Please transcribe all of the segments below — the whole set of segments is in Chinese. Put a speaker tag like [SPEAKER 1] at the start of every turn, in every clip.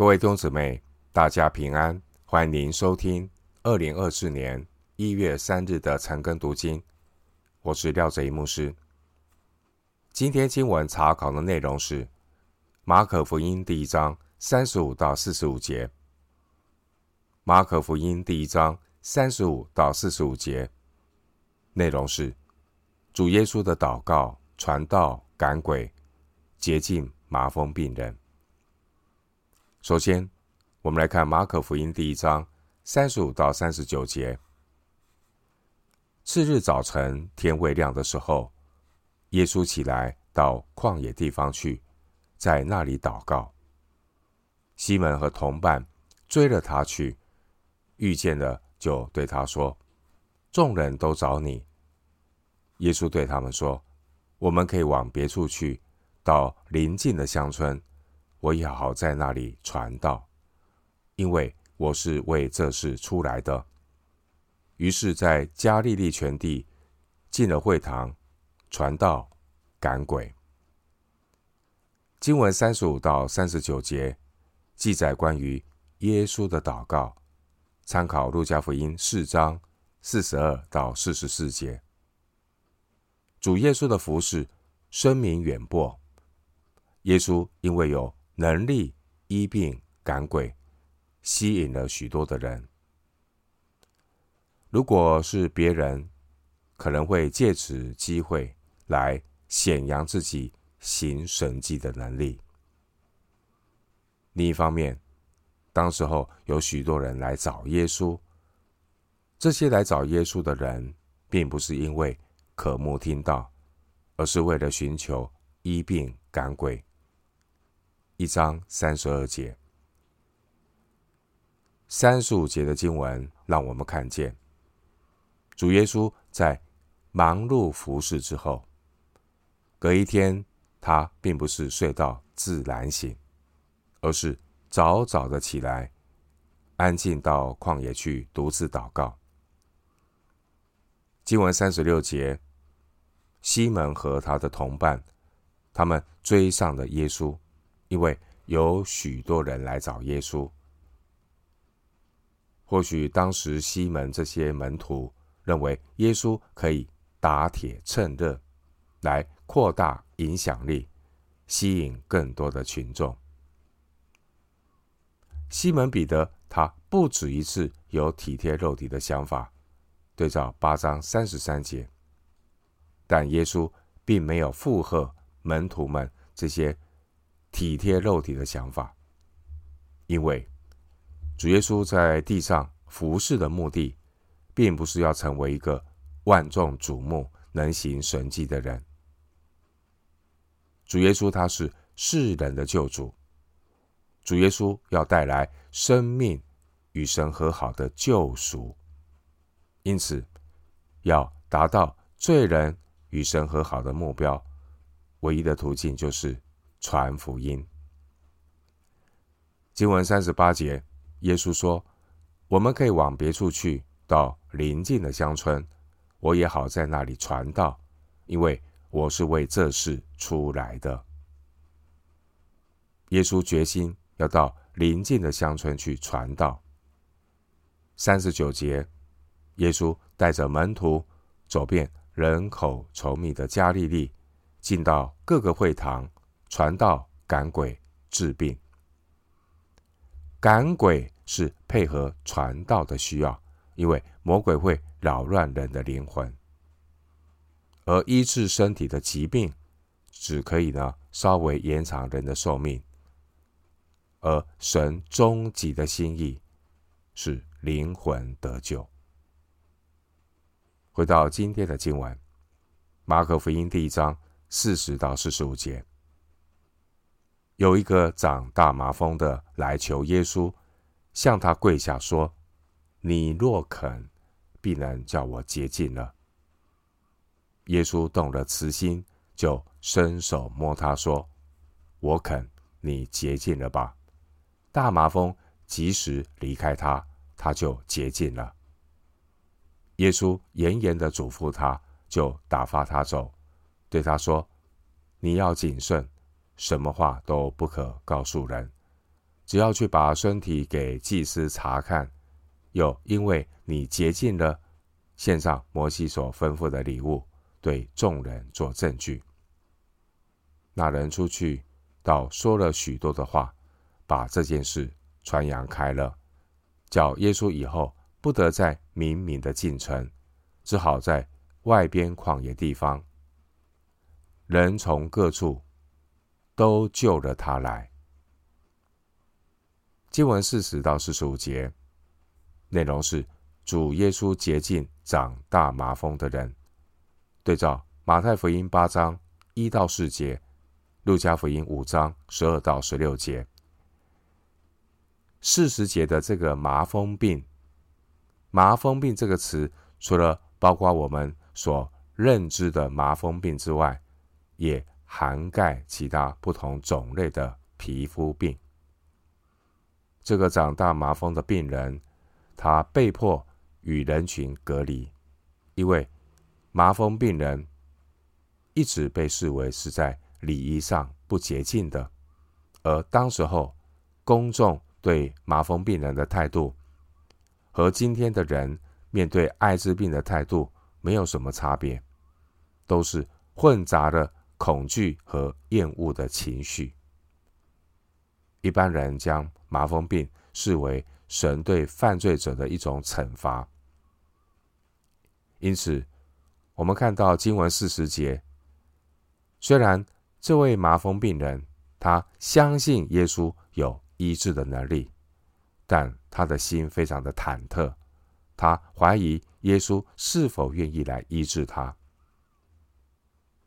[SPEAKER 1] 各位弟兄姊妹，大家平安！欢迎您收听二零二四年一月三日的晨更读经。我是廖哲一牧师。今天经文查考的内容是马可福音第一章三十五到四十五节。马可福音第一章三十五到四十五节内容是主耶稣的祷告、传道、赶鬼、洁净麻风病人。首先，我们来看马可福音第一章三十五到三十九节。次日早晨，天未亮的时候，耶稣起来到旷野地方去，在那里祷告。西门和同伴追了他去，遇见了，就对他说：“众人都找你。”耶稣对他们说：“我们可以往别处去，到邻近的乡村。”我也好在那里传道，因为我是为这事出来的。于是，在加利利全地进了会堂，传道、赶鬼。经文三十五到三十九节记载关于耶稣的祷告，参考路加福音四章四十二到四十四节。主耶稣的服饰声名远播，耶稣因为有能力医病赶鬼，吸引了许多的人。如果是别人，可能会借此机会来显扬自己行神迹的能力。另一方面，当时候有许多人来找耶稣，这些来找耶稣的人，并不是因为渴慕听到，而是为了寻求医病赶鬼。一章三十二节、三十五节的经文，让我们看见主耶稣在忙碌服侍之后，隔一天，他并不是睡到自然醒，而是早早的起来，安静到旷野去独自祷告。经文三十六节，西门和他的同伴，他们追上了耶稣。因为有许多人来找耶稣，或许当时西门这些门徒认为耶稣可以打铁趁热，来扩大影响力，吸引更多的群众。西门彼得他不止一次有体贴肉体的想法，对照八章三十三节，但耶稣并没有附和门徒们这些。体贴肉体的想法，因为主耶稣在地上服侍的目的，并不是要成为一个万众瞩目、能行神迹的人。主耶稣他是世人的救主，主耶稣要带来生命与神和好的救赎，因此要达到罪人与神和好的目标，唯一的途径就是。传福音。经文三十八节，耶稣说：“我们可以往别处去，到邻近的乡村，我也好在那里传道，因为我是为这事出来的。”耶稣决心要到邻近的乡村去传道。三十九节，耶稣带着门徒走遍人口稠密的加利利，进到各个会堂。传道、赶鬼、治病。赶鬼是配合传道的需要，因为魔鬼会扰乱人的灵魂；而医治身体的疾病，只可以呢稍微延长人的寿命。而神终极的心意是灵魂得救。回到今天的经文，马可福音第一章四十到四十五节。有一个长大麻风的来求耶稣，向他跪下说：“你若肯，必能叫我洁净了。”耶稣动了慈心，就伸手摸他说：“我肯，你洁净了吧。”大麻风即时离开他，他就洁净了。耶稣严严的嘱咐他，就打发他走，对他说：“你要谨慎。”什么话都不可告诉人，只要去把身体给祭司查看，又因为你竭尽了，献上摩西所吩咐的礼物，对众人做证据。那人出去，倒说了许多的话，把这件事传扬开了，叫耶稣以后不得再明明的进城，只好在外边旷野地方。人从各处都救了他来。经文四十到四十五节，内容是主耶稣洁净长大麻风的人，对照马太福音八章一到四节，路加福音五章十二到十六节。四十节的这个麻风病，麻风病这个词，除了包括我们所认知的麻风病之外，也涵盖其他不同种类的皮肤病。这个长大麻风的病人，他被迫与人群隔离，因为麻风病人一直被视为是在礼仪上不洁净的，而当时候公众对麻风病人的态度，和今天的人面对艾滋病的态度没有什么差别，都是混杂了。恐惧和厌恶的情绪，一般人将麻风病视为神对犯罪者的一种惩罚。因此，我们看到经文四十节，虽然这位麻风病人他相信耶稣有医治的能力，但他的心非常的忐忑，他怀疑耶稣是否愿意来医治他。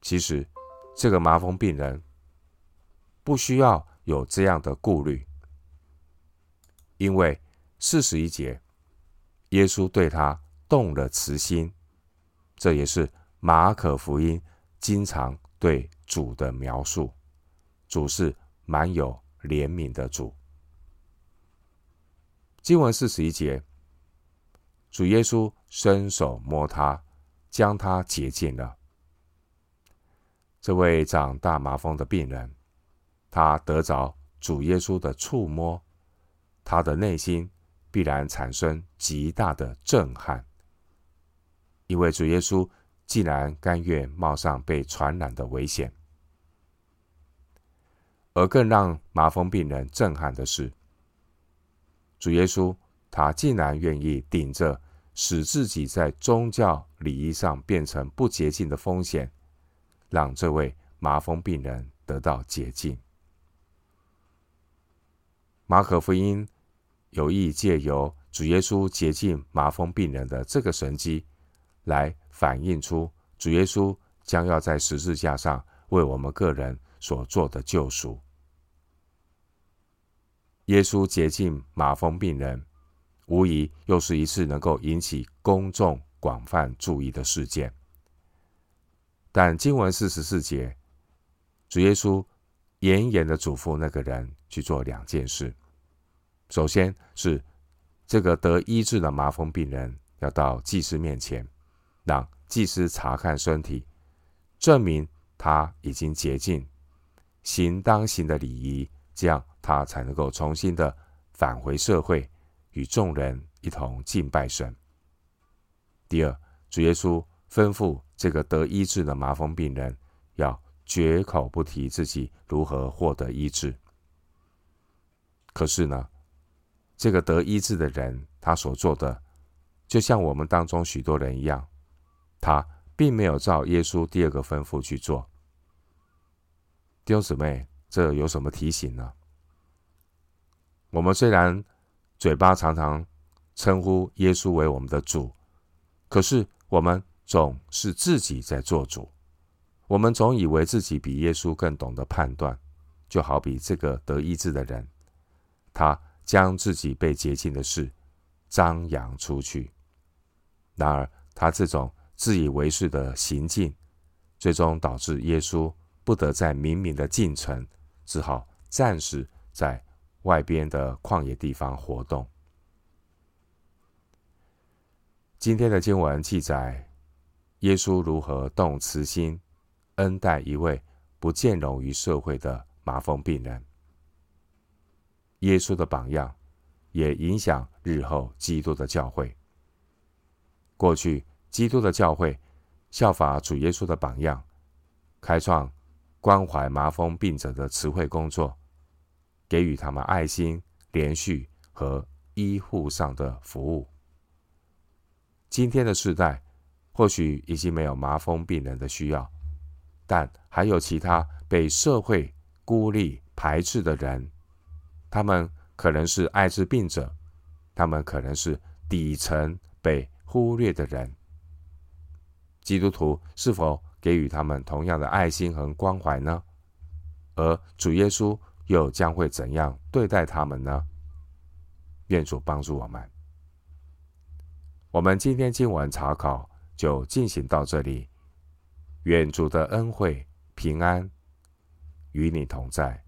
[SPEAKER 1] 其实。这个麻风病人不需要有这样的顾虑，因为四十一节，耶稣对他动了慈心，这也是马可福音经常对主的描述。主是满有怜悯的主。经文四十一节，主耶稣伸手摸他，将他洁净了。这位长大麻风的病人，他得着主耶稣的触摸，他的内心必然产生极大的震撼，因为主耶稣竟然甘愿冒上被传染的危险。而更让麻风病人震撼的是，主耶稣他竟然愿意顶着使自己在宗教礼仪上变成不洁净的风险。让这位麻风病人得到洁净。马可福音有意借由主耶稣洁净麻风病人的这个神迹，来反映出主耶稣将要在十字架上为我们个人所做的救赎。耶稣洁净麻风病人，无疑又是一次能够引起公众广泛注意的事件。但经文四十四节，主耶稣严严的嘱咐那个人去做两件事。首先是这个得医治的麻风病人要到祭司面前，让祭司查看身体，证明他已经洁净，行当行的礼仪，这样他才能够重新的返回社会，与众人一同敬拜神。第二，主耶稣吩咐。这个得医治的麻风病人要绝口不提自己如何获得医治。可是呢，这个得医治的人，他所做的，就像我们当中许多人一样，他并没有照耶稣第二个吩咐去做。弟兄姊妹，这有什么提醒呢？我们虽然嘴巴常常称呼耶稣为我们的主，可是我们。总是自己在做主，我们总以为自己比耶稣更懂得判断，就好比这个得医治的人，他将自己被洁净的事张扬出去。然而，他这种自以为是的行径，最终导致耶稣不得在明明的进城，只好暂时在外边的旷野地方活动。今天的经文记载。耶稣如何动慈心，恩待一位不见容于社会的麻风病人？耶稣的榜样，也影响日后基督的教会。过去，基督的教会效法主耶稣的榜样，开创关怀麻风病者的慈惠工作，给予他们爱心、连续和医护上的服务。今天的世代或许已经没有麻风病人的需要，但还有其他被社会孤立排斥的人，他们可能是艾滋病者，他们可能是底层被忽略的人。基督徒是否给予他们同样的爱心和关怀呢？而主耶稣又将会怎样对待他们呢？愿主帮助我们。我们今天经文查考就进行到这里。愿主的恩惠平安与你同在。